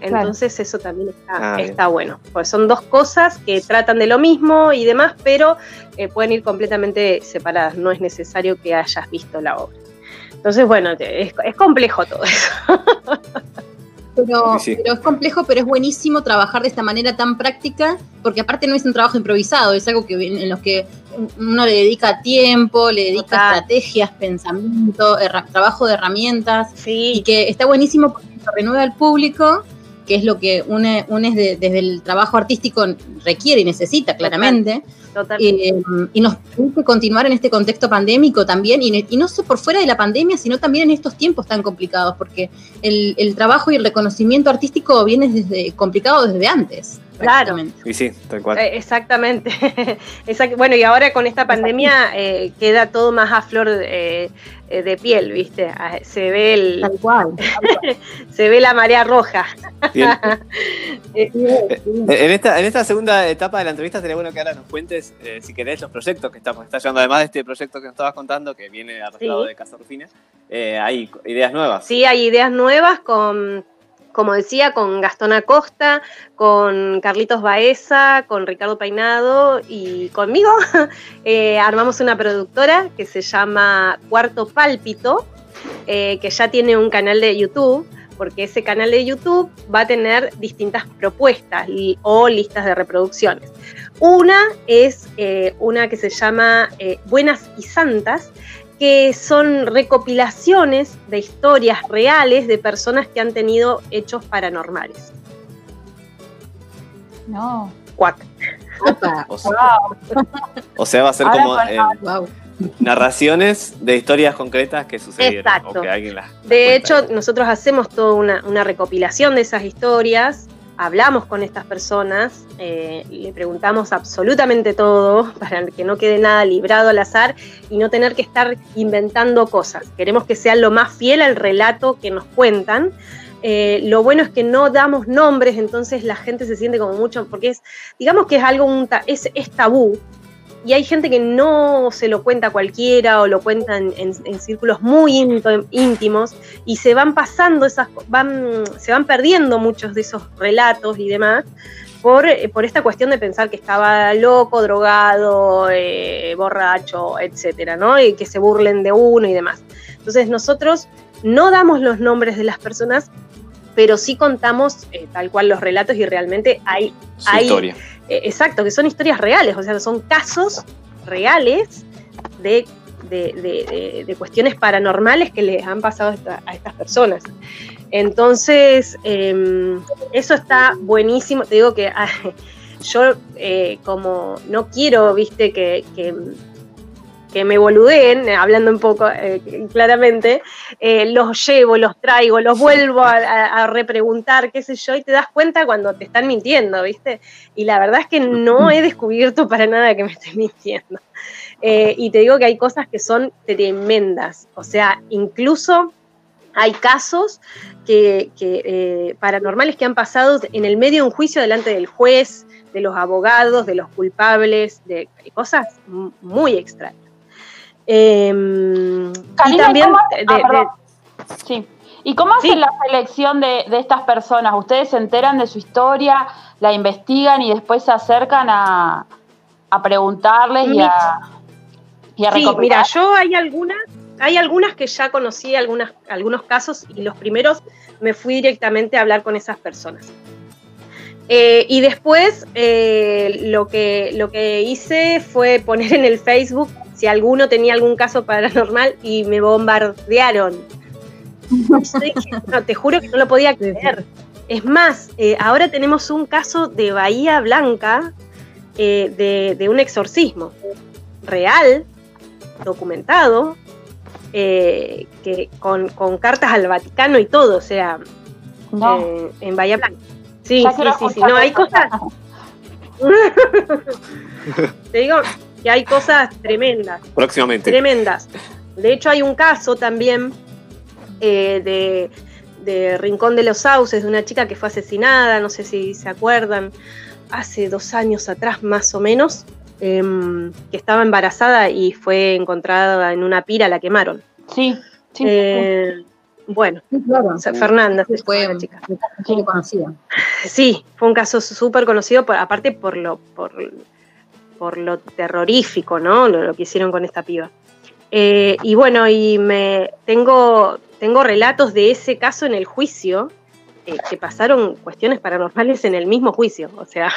Entonces eso también está, ah, está bueno, pues son dos cosas que tratan de lo mismo y demás, pero eh, pueden ir completamente separadas, no es necesario que hayas visto la obra. Entonces, bueno, es, es complejo todo eso. Pero, es complejo, pero es buenísimo trabajar de esta manera tan práctica, porque aparte no es un trabajo improvisado, es algo que en lo que uno le dedica tiempo, le dedica estrategias, pensamiento, trabajo de herramientas, y que está buenísimo porque se renueva al público, que es lo que une, desde el trabajo artístico requiere y necesita claramente. Eh, y nos permite continuar en este contexto pandémico también, y, no solo por fuera de la pandemia, sino también en estos tiempos tan complicados, porque el, trabajo y el reconocimiento artístico viene desde complicado desde antes. Claro. Y sí, tal cual. Eh, exactamente. bueno, y ahora con esta pandemia eh, queda todo más a flor de, eh, de piel, ¿viste? Ah, se ve el. Tal cual. se ve la marea roja. En, esta, en esta segunda etapa de la entrevista sería bueno que ahora nos cuentes, eh, si querés, los proyectos que estamos está llevando, además de este proyecto que nos estabas contando, que viene arreglado de Casa Rufina. hay ideas nuevas. Sí, hay ideas nuevas con como decía, con Gastón Acosta, con Carlitos Baeza, con Ricardo Peinado y conmigo, eh, armamos una productora que se llama Cuarto Pálpito, eh, que ya tiene un canal de YouTube, porque ese canal de YouTube va a tener distintas propuestas o listas de reproducciones. Una es eh, una que se llama Buenas y Santas, que son recopilaciones de historias reales de personas que han tenido hechos paranormales. No. Cuac. O sea, va a ser como eh, narraciones de historias concretas que sucedieron. Exacto. de hecho, nosotros hacemos toda una, una recopilación de esas historias hablamos con estas personas, eh, le preguntamos absolutamente todo para que no quede nada librado al azar y no tener que estar inventando cosas. Queremos que sea lo más fiel al relato que nos cuentan. Eh, lo bueno es que no damos nombres, entonces la gente se siente como mucho, porque es, digamos que es algo, un es, es tabú, y hay gente que no se lo cuenta cualquiera o lo cuentan en, círculos muy íntimos y se van pasando esas, van, se van perdiendo muchos de esos relatos y demás por, por esta cuestión de pensar que estaba loco, drogado, eh, borracho, etcétera, ¿no? Y que se burlen de uno y demás. Entonces nosotros no damos los nombres de las personas, pero sí contamos eh, tal cual los relatos y realmente hay, hay historia eh, exacto, que son historias reales, o sea, son casos reales de, cuestiones paranormales que les han pasado a estas personas. Entonces, em, eso está buenísimo. Te digo que ah, yo eh, como no quiero, viste, que me boludeen, hablando un poco eh, claramente, eh, los llevo, los traigo, los vuelvo a, repreguntar, qué sé yo, y te das cuenta cuando te están mintiendo, ¿viste? Y la verdad es que no he descubierto para nada que me estén mintiendo. Eh, y te digo que hay cosas que son tremendas, o sea, incluso hay casos que, paranormales que han pasado en el medio de un juicio delante del juez, de los abogados, de los culpables, de cosas muy extrañas. Em, y también ah, sí. ¿Y cómo hacen la selección de, estas personas? ¿Ustedes se enteran de su historia, la investigan y después se acercan a, preguntarles y a, y sí, mira, yo hay algunas, hay algunas que ya conocí algunas, algunos casos y los primeros me fui directamente a hablar con esas personas. Eh, y después eh, lo, que, lo que hice fue poner en el Facebook si alguno tenía algún caso paranormal y me bombardearon. No, te juro que no lo podía creer. Es más, eh, ahora tenemos un caso de Bahía Blanca eh, de, un exorcismo real, documentado, eh, que con, cartas al Vaticano y todo. O sea, en Bahía Blanca. Sí, sí, sí, sí, no, hay cosas. Te digo que hay cosas tremendas. Próximamente. Tremendas. De hecho, hay un caso también eh, de, de Rincón de los Sauces, de una chica que fue asesinada, no sé si se acuerdan, hace dos años atrás más o menos, em, que estaba embarazada y fue encontrada en una pira, la quemaron. Sí, sí. Eh, bueno, Fernanda fue una chica. conocida. Sí, fue un caso súper conocido, por, aparte por lo, por, por lo terrorífico, ¿no? Lo, que hicieron con esta piba. Eh, y bueno, y me tengo, tengo relatos de ese caso en el juicio, eh, que pasaron cuestiones paranormales en el mismo juicio. O sea,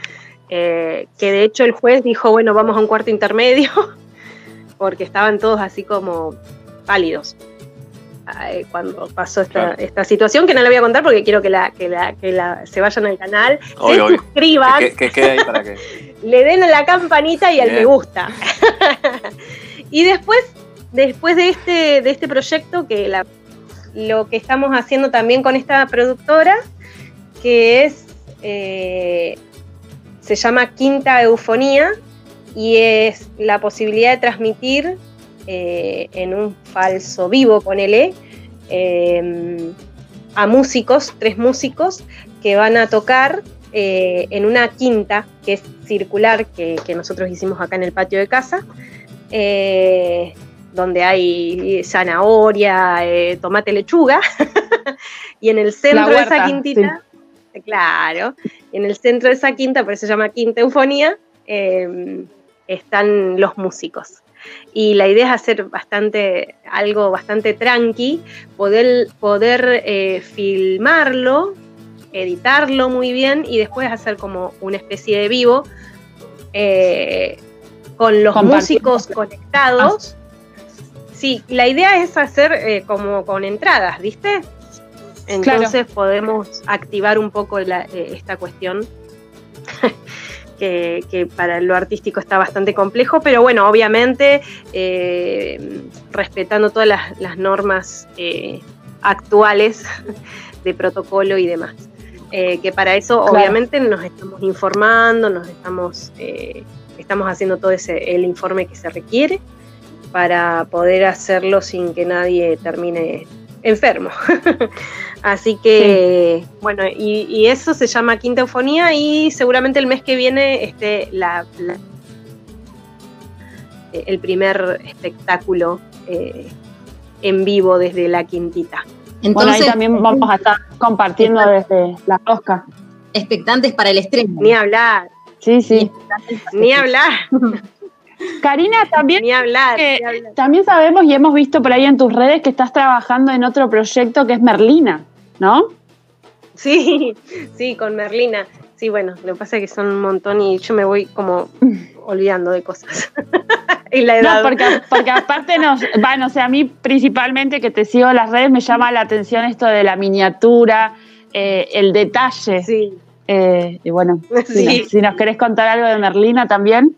eh, que de hecho el juez dijo, bueno, vamos a un cuarto intermedio, porque estaban todos así como pálidos cuando pasó esta, esta, situación, que no la voy a contar porque quiero que la, que la, que la se vayan al canal, se suscriban, le den a la campanita y al me gusta. y después, después de este, de este proyecto, que la, lo que estamos haciendo también con esta productora, que es eh, se llama Quinta Eufonía y es la posibilidad de transmitir eh, en un falso vivo, ponele, eh, a músicos, tres músicos, que van a tocar eh, en una quinta que es circular, que, nosotros hicimos acá en el patio de casa, donde hay zanahoria, tomate, lechuga, y en el centro de esa quintita, claro, en el centro de esa quinta, por eso se llama Quinta Eufonía, están los músicos y la idea es hacer bastante, algo bastante tranqui, poder, poder eh, filmarlo, editarlo muy bien y después hacer como una especie de vivo eh, con los músicos conectados. Sí, la idea es hacer eh, como con entradas, ¿viste? Entonces podemos activar un poco esta cuestión que, para lo artístico está bastante complejo, pero bueno, obviamente eh, respetando todas las, normas eh, actuales de protocolo y demás. Eh, que para eso obviamente nos estamos informando, nos estamos, estamos haciendo todo ese, el informe que se requiere para poder hacerlo sin que nadie termine enfermo. Así que, bueno, y, eso se llama Quinta Eufonía y seguramente el mes que viene esté la, el primer espectáculo eh, en vivo desde la Quintita. Entonces, bueno, ahí también vamos a estar compartiendo desde la rosca. Expectantes para el estreno. Ni hablar. Sí, sí. Ni hablar. Karina, también, también sabemos y hemos visto por ahí en tus redes que estás trabajando en otro proyecto que es Merlina, ¿no? Sí, sí, con Merlina. Sí, bueno, lo que pasa es que son un montón y yo me voy como olvidando de cosas. y la edad. No, porque, porque aparte nos, bueno, o sea, a mí principalmente que te sigo en las redes me llama la atención esto de la miniatura, eh, el detalle. Sí. Eh, y bueno, si nos querés contar algo de Merlina también.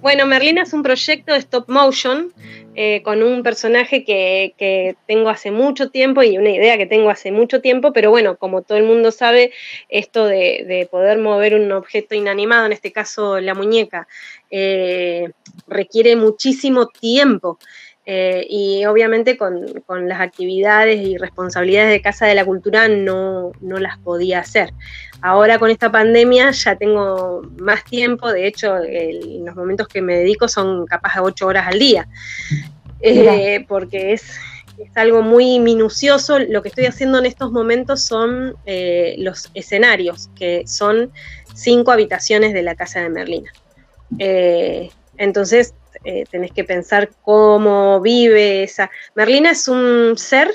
Bueno, Merlina es un proyecto de stop motion eh, con un personaje que, tengo hace mucho tiempo y una idea que tengo hace mucho tiempo, pero bueno, como todo el mundo sabe, esto de, poder mover un objeto inanimado, en este caso la muñeca, eh, requiere muchísimo tiempo. Eh, y obviamente con, las actividades y responsabilidades de Casa de la Cultura no, las podía hacer. Ahora con esta pandemia ya tengo más tiempo, de hecho los momentos que me dedico son capaz de ocho horas al día, eh, porque es, es, algo muy minucioso. Lo que estoy haciendo en estos momentos son eh, los escenarios, que son cinco habitaciones de la Casa de Merlina. entonces eh, tenés que pensar cómo vive esa. Merlina es un ser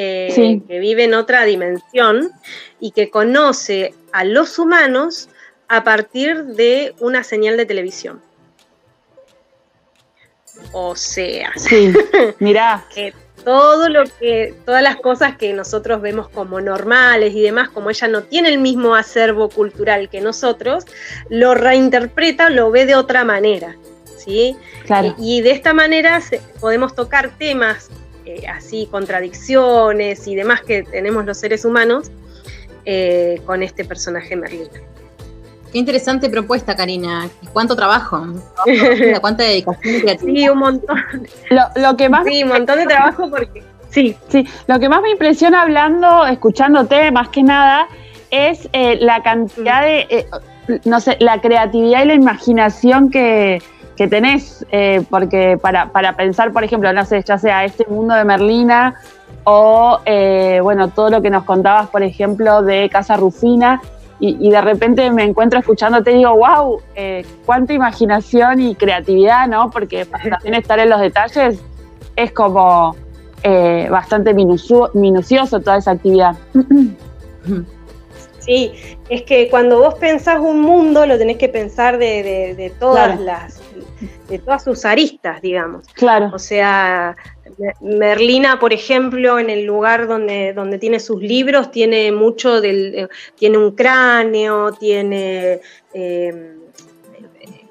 eh, que vive en otra dimensión y que conoce a los humanos a partir de una señal de televisión. O sea, sí, mirá. que todo lo que, todas las cosas que nosotros vemos como normales y demás, como ella no tiene el mismo acervo cultural que nosotros, lo reinterpreta, lo ve de otra manera. Y, de esta manera podemos tocar temas eh, así contradicciones y demás que tenemos los seres humanos eh, con este personaje Merlina. Qué interesante propuesta, Karina. ¿Cuánto trabajo? ¿Cuánta dedicación y creatividad? Sí, un montón. Lo, que más sí, un montón de trabajo porque... Sí, sí. Lo que más me impresiona hablando, escuchándote más que nada, es eh, la cantidad de, no sé, la creatividad y la imaginación que, que tenés, eh, porque para, para, pensar, por ejemplo, no sé, ya sea este mundo de Merlina o, eh, bueno, todo lo que nos contabas, por ejemplo, de Casa Rufina, y, de repente me encuentro escuchándote y digo, wow, eh, cuánta imaginación y creatividad, ¿no? Porque también estar en los detalles es como bastante minucioso toda esa actividad. Sí, es que cuando vos pensás un mundo, lo tenés que pensar de, todas las, de todas sus aristas, digamos. Claro. O sea, Merlina, por ejemplo, en el lugar donde, donde tiene sus libros, tiene mucho del, eh, tiene un cráneo, tiene eh,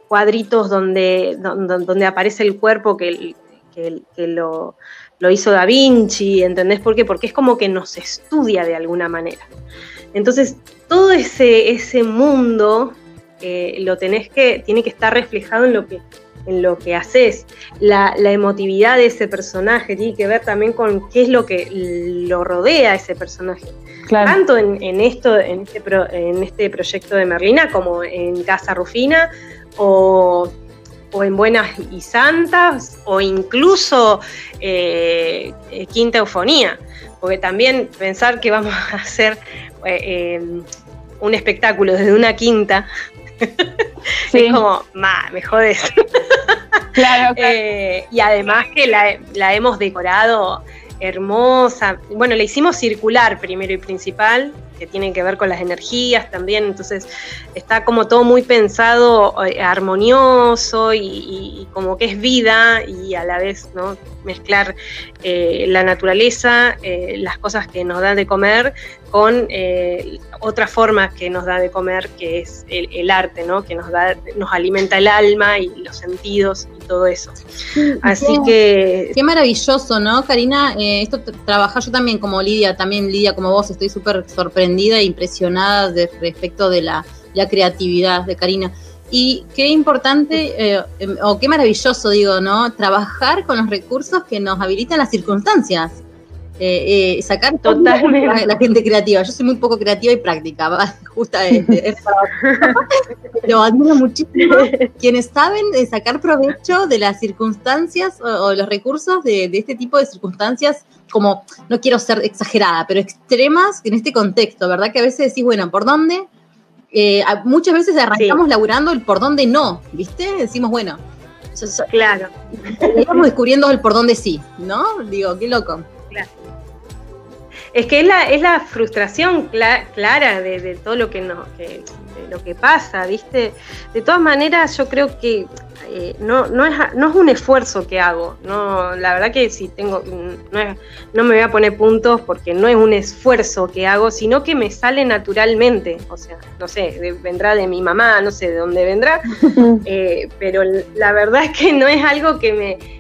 cuadritos donde, donde, aparece el cuerpo que, lo, lo hizo Da Vinci, ¿entendés por qué? Porque es como que nos estudia de alguna manera. Entonces, todo ese, ese mundo eh, lo tenés que, tiene que estar reflejado en lo que, en lo que haces. La, emotividad de ese personaje tiene que ver también con qué es lo que lo rodea a ese personaje. Tanto en, esto, en este, en este proyecto de Merlina, como en Casa Rufina, o, en Buenas y Santas, o incluso eh, Quinta Eufonía. Porque también pensar que vamos a hacer eh, un espectáculo desde una quinta, es como, ma, me jodes. claro, eh, y además que la, la, hemos decorado hermosa. Bueno, la hicimos circular primero y principal, que tienen que ver con las energías también, entonces está como todo muy pensado, eh, armonioso y, como que es vida y a la vez ¿no? mezclar eh, la naturaleza, las cosas que nos dan de comer con otra forma que nos da de comer, que es el, arte, ¿no? que nos, da, nos alimenta el alma y los sentidos y todo eso. Así que... Qué maravilloso, ¿no, Karina? esto trabaja yo también como Lidia, también Lidia como vos, estoy súper sorprendida e impresionada de, respecto de la, creatividad de Karina. Y qué importante, eh, em, o qué maravilloso, digo, ¿no? Trabajar con los recursos que nos habilitan las circunstancias. Eh, eh, sacar totalmente la, gente creativa. Yo soy muy poco creativa y práctica, justamente. Pero admiro muchísimo quienes saben sacar provecho de las circunstancias o, los recursos de, este tipo de circunstancias, como, no quiero ser exagerada, pero extremas en este contexto, ¿verdad? Que a veces decís, bueno, ¿por dónde? Eh, muchas veces arrancamos laburando el por dónde no, ¿viste? Decimos, bueno, claro. Estamos descubriendo el por dónde sí, ¿no? Digo, qué loco. Es que es la, es la frustración clara de, todo lo que, no, lo que pasa, ¿viste? De todas maneras, yo creo que eh, no, no, es, no es un esfuerzo que hago. No, la verdad que si tengo, no, no me voy a poner puntos porque no es un esfuerzo que hago, sino que me sale naturalmente. O sea, no sé, vendrá de mi mamá, no sé de dónde vendrá, eh, pero la verdad es que no es algo que me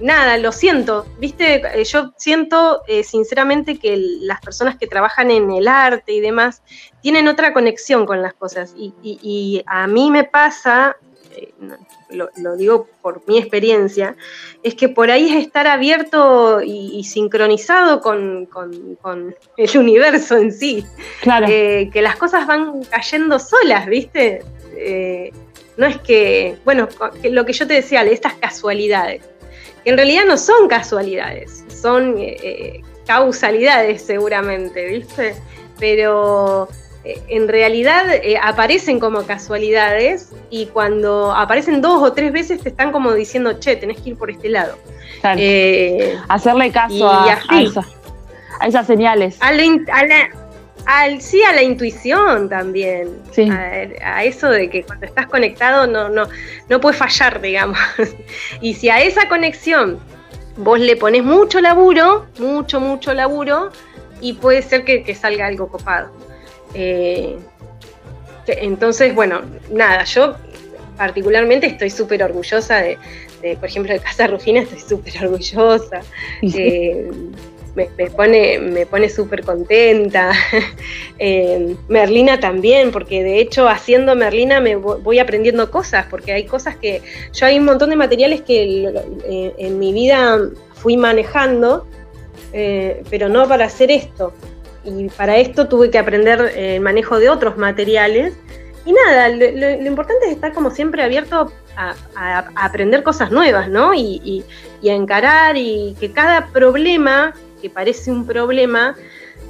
nada, lo siento, viste, eh, yo siento eh, sinceramente que las personas que trabajan en el arte y demás tienen otra conexión con las cosas y, a mí me pasa, eh, lo, digo por mi experiencia, es que por ahí es estar abierto y, sincronizado con, el universo en sí, claro. que las cosas van cayendo solas, viste no es que, bueno, lo que yo te decía, estas casualidades, que en realidad no son casualidades, son eh, eh, causalidades seguramente, ¿viste? Pero eh, en realidad aparecen como casualidades y cuando aparecen dos o tres veces te están como diciendo, che, tenés que ir por este lado. Hacerle caso a, a, esas señales. A la, al, sí, a la intuición también. A, eso de que cuando estás conectado no, no, no puedes fallar, digamos. y si a esa conexión vos le pones mucho laburo, mucho, mucho laburo, y puede ser que, salga algo copado. Eh, entonces, bueno, nada, yo particularmente estoy súper orgullosa de, por ejemplo, de Casa Rufina estoy súper orgullosa. Eh, me, pone, me pone súper contenta. Eh, Merlina también, porque de hecho haciendo Merlina me voy aprendiendo cosas, porque hay cosas que yo hay un montón de materiales que eh, en mi vida fui manejando, pero no para hacer esto. Y para esto tuve que aprender el manejo de otros materiales. Y nada, lo, importante es estar como siempre abierto a, aprender cosas nuevas, ¿no? Y, a encarar y que cada problema, que parece un problema,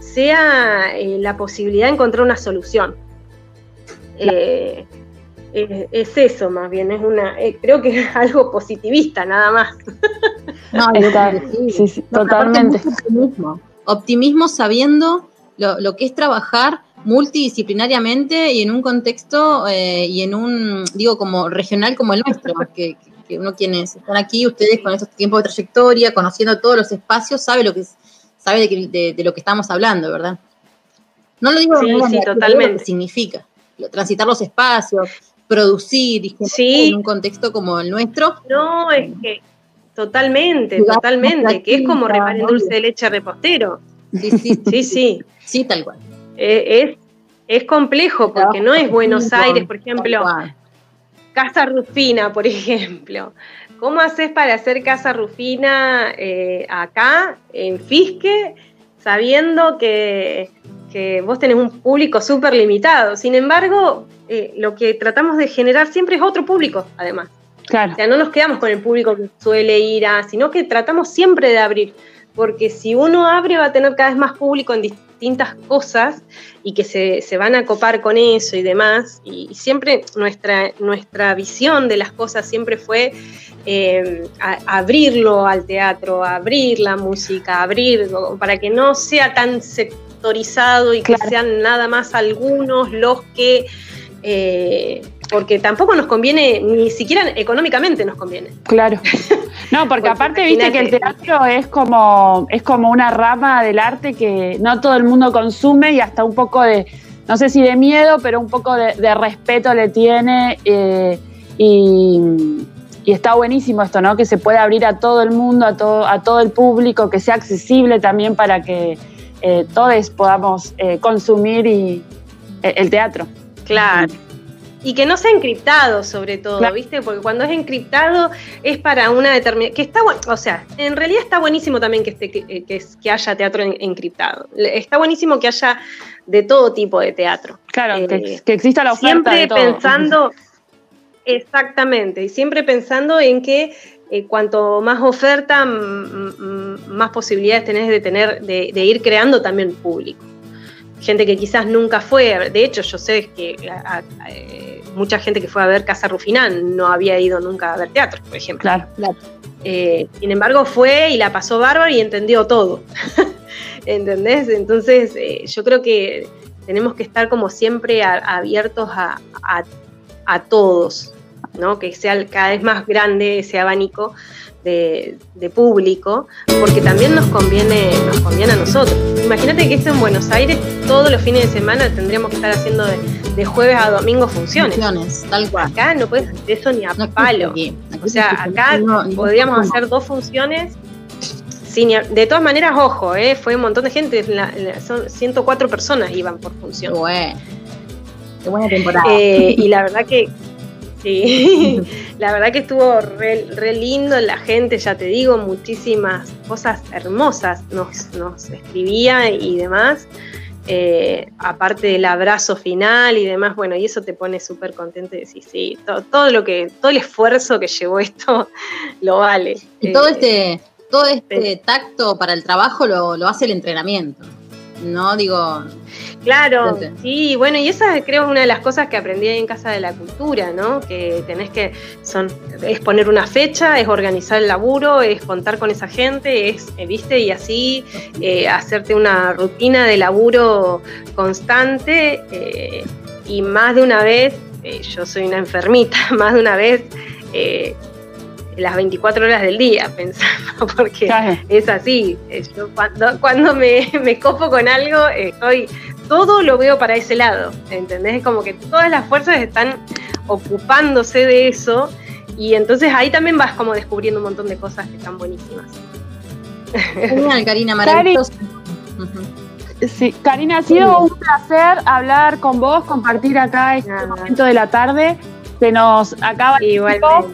sea eh, la posibilidad de encontrar una solución. Eh, es, eso más bien, es una, eh, creo que es algo positivista nada más. No, sí, sí, totalmente. Optimismo. optimismo sabiendo lo, lo, que es trabajar multidisciplinariamente y en un contexto y en un, digo, como regional como el nuestro, que, que, uno quienes están aquí, ustedes con estos tiempos de trayectoria, conociendo todos los espacios, sabe lo que sabe de, de, lo que estamos hablando, ¿verdad? No lo digo sí, sí, totalmente. significa transitar los espacios, producir en un contexto como el nuestro. No, es que totalmente, totalmente, que es como reparar dulce de leche repostero. Sí, sí, sí, sí, sí, tal cual. Eh, es, complejo porque no es Buenos Aires, por ejemplo, Casa Rufina, por ejemplo. ¿Cómo haces para hacer Casa Rufina eh, acá, en Fisque, sabiendo que, vos tenés un público súper limitado? Sin embargo, eh, lo que tratamos de generar siempre es otro público, además. Claro. O sea, no nos quedamos con el público que suele ir a, sino que tratamos siempre de abrir, porque si uno abre va a tener cada vez más público en distintos distintas cosas y que se, van a copar con eso y demás. Y siempre nuestra, nuestra visión de las cosas siempre fue eh, abrirlo al teatro, abrir la música, abrir, para que no sea tan sectorizado y que sean nada más algunos los que... Eh, porque tampoco nos conviene, ni siquiera económicamente nos conviene. Claro. No, porque, aparte viste que el teatro es como, es como una rama del arte que no todo el mundo consume y hasta un poco de, no sé si de miedo, pero un poco de, respeto le tiene. Eh, y, está buenísimo esto, ¿no? Que se pueda abrir a todo el mundo, a todo, a todo el público, que sea accesible también para que eh, todos podamos eh, consumir y, el teatro. Claro. Y que no sea encriptado, sobre todo, ¿viste? Porque cuando es encriptado es para una determinada. Que está bueno, o sea, en realidad está buenísimo también que, esté, que, que, haya teatro encriptado. Está buenísimo que haya de todo tipo de teatro. Claro, que, eh, exista la oferta. Siempre pensando. Exactamente, y siempre pensando en que eh, cuanto más oferta, más posibilidades tenés de tener, de, de ir creando también público gente que quizás nunca fue, de hecho yo sé que eh, mucha gente que fue a ver Casa Rufinán no había ido nunca a ver teatro, por ejemplo. Claro, eh, sin embargo fue y la pasó bárbaro y entendió todo. ¿Entendés? Entonces eh, yo creo que tenemos que estar como siempre abiertos a, a, todos, ¿no? Que sea cada vez más grande ese abanico de, público, porque también nos conviene, nos conviene a nosotros. Imagínate que esto en Buenos Aires, todos los fines de semana tendríamos que estar haciendo de, jueves a domingo funciones. Funciones, tal cual. Acá no puedes hacer eso ni a palo. o sea, acá podríamos hacer dos funciones. Sin, de todas maneras, ojo, eh, fue un montón de gente, son 104 personas iban por función. Qué buena temporada. Eh, y la verdad que Sí, la verdad que estuvo re, lindo, la gente, ya te digo, muchísimas cosas hermosas nos, nos escribía y demás. Eh, aparte del abrazo final y demás, bueno, y eso te pone súper contento y decís, sí, todo, lo que, todo el esfuerzo que llevó esto lo vale. Y todo eh, este, todo este tacto para el trabajo lo, lo hace el entrenamiento. ¿no? Digo. Claro, sí, bueno, y esa creo es una de las cosas que aprendí en Casa de la Cultura, ¿no? Que tenés que, son, es poner una fecha, es organizar el laburo, es contar con esa gente, es, eh, viste, y así eh, hacerte una rutina de laburo constante eh, y más de una vez, yo soy una enfermita, más de una vez las 24 horas del día pensando, porque es así. Yo cuando, cuando me, me, copo con algo, estoy, todo lo veo para ese lado, ¿entendés? Como que todas las fuerzas están ocupándose de eso y entonces ahí también vas como descubriendo un montón de cosas que están buenísimas. Genial, Karina, maravilloso. Sí, Karina, ha sido un placer hablar con vos, compartir acá este momento de la tarde. Se nos acaba el tiempo.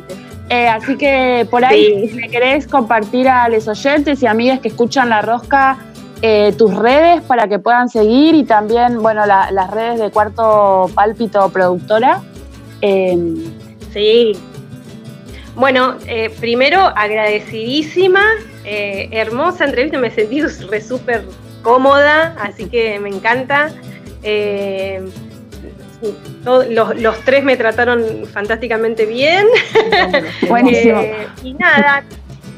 Eh, así que por ahí, si querés compartir a los oyentes y amigas que escuchan La Rosca, eh, tus redes para que puedan seguir y también, bueno, las redes de Cuarto Pálpito Productora. Em, sí. Bueno, eh, primero agradecidísima, hermosa entrevista, me sentí re súper cómoda, así que me encanta. los, tres me trataron fantásticamente bien. Buenísimo. y nada,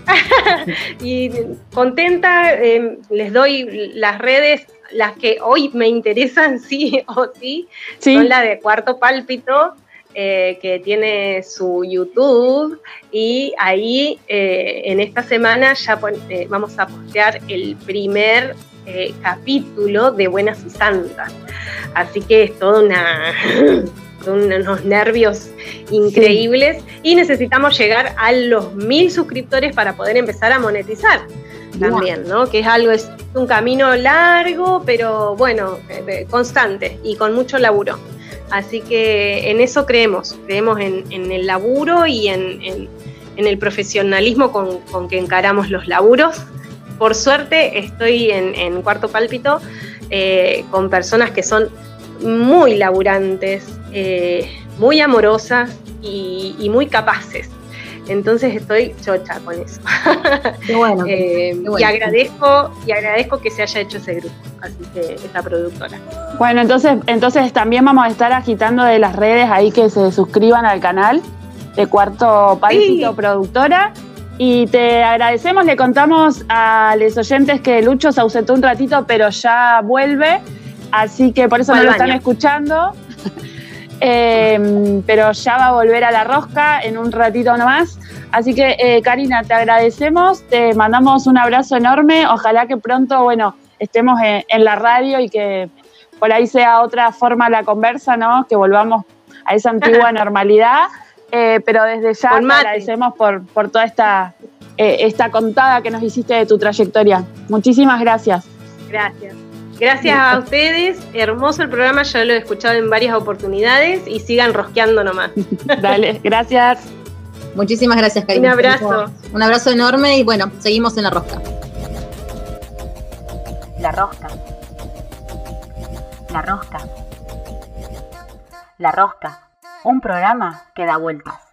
y contenta, em, les doy las redes, las que hoy me interesan sí o sí, son la de Cuarto Pálpito, eh, que tiene su YouTube y ahí eh, en esta semana ya eh, vamos a postear el primer capítulo de Buenas y Santas. Así que es toda una unos nervios increíbles y necesitamos llegar a los mil suscriptores para poder empezar a monetizar también, ¿no? Que es algo, es un camino largo, pero bueno, eh, constante y con mucho laburo. Así que en eso creemos, creemos en, el laburo y en, el profesionalismo con, que encaramos los laburos. Por suerte estoy en, Cuarto Pálpito eh, con personas que son muy laburantes, eh, muy amorosas y, muy capaces. Entonces estoy chocha con eso. Eh, y agradezco, y agradezco que se haya hecho ese grupo, así que esta productora. Bueno, entonces, entonces también vamos a estar agitando de las redes ahí que se suscriban al canal de Cuarto Pálpito Productora. Y te agradecemos, le contamos a los oyentes que Lucho se ausentó un ratito, pero ya vuelve. Así que por eso no lo están escuchando. Em, pero ya va a volver a la rosca en un ratito nomás. Así que, eh, Karina, te agradecemos, te mandamos un abrazo enorme. Ojalá que pronto, bueno, estemos en, la radio y que por ahí sea otra forma la conversa, ¿no? Que volvamos a esa antigua normalidad. Eh, pero desde ya te agradecemos por, por toda esta, eh, esta contada que nos hiciste de tu trayectoria. Muchísimas gracias. Gracias. Gracias a ustedes, hermoso el programa, ya lo he escuchado en varias oportunidades y sigan rosqueando nomás. Dale, gracias. Muchísimas gracias, Karina. Un abrazo. Un abrazo enorme y bueno, seguimos en la rosca. La rosca. La rosca. La rosca. Un programa que da vueltas.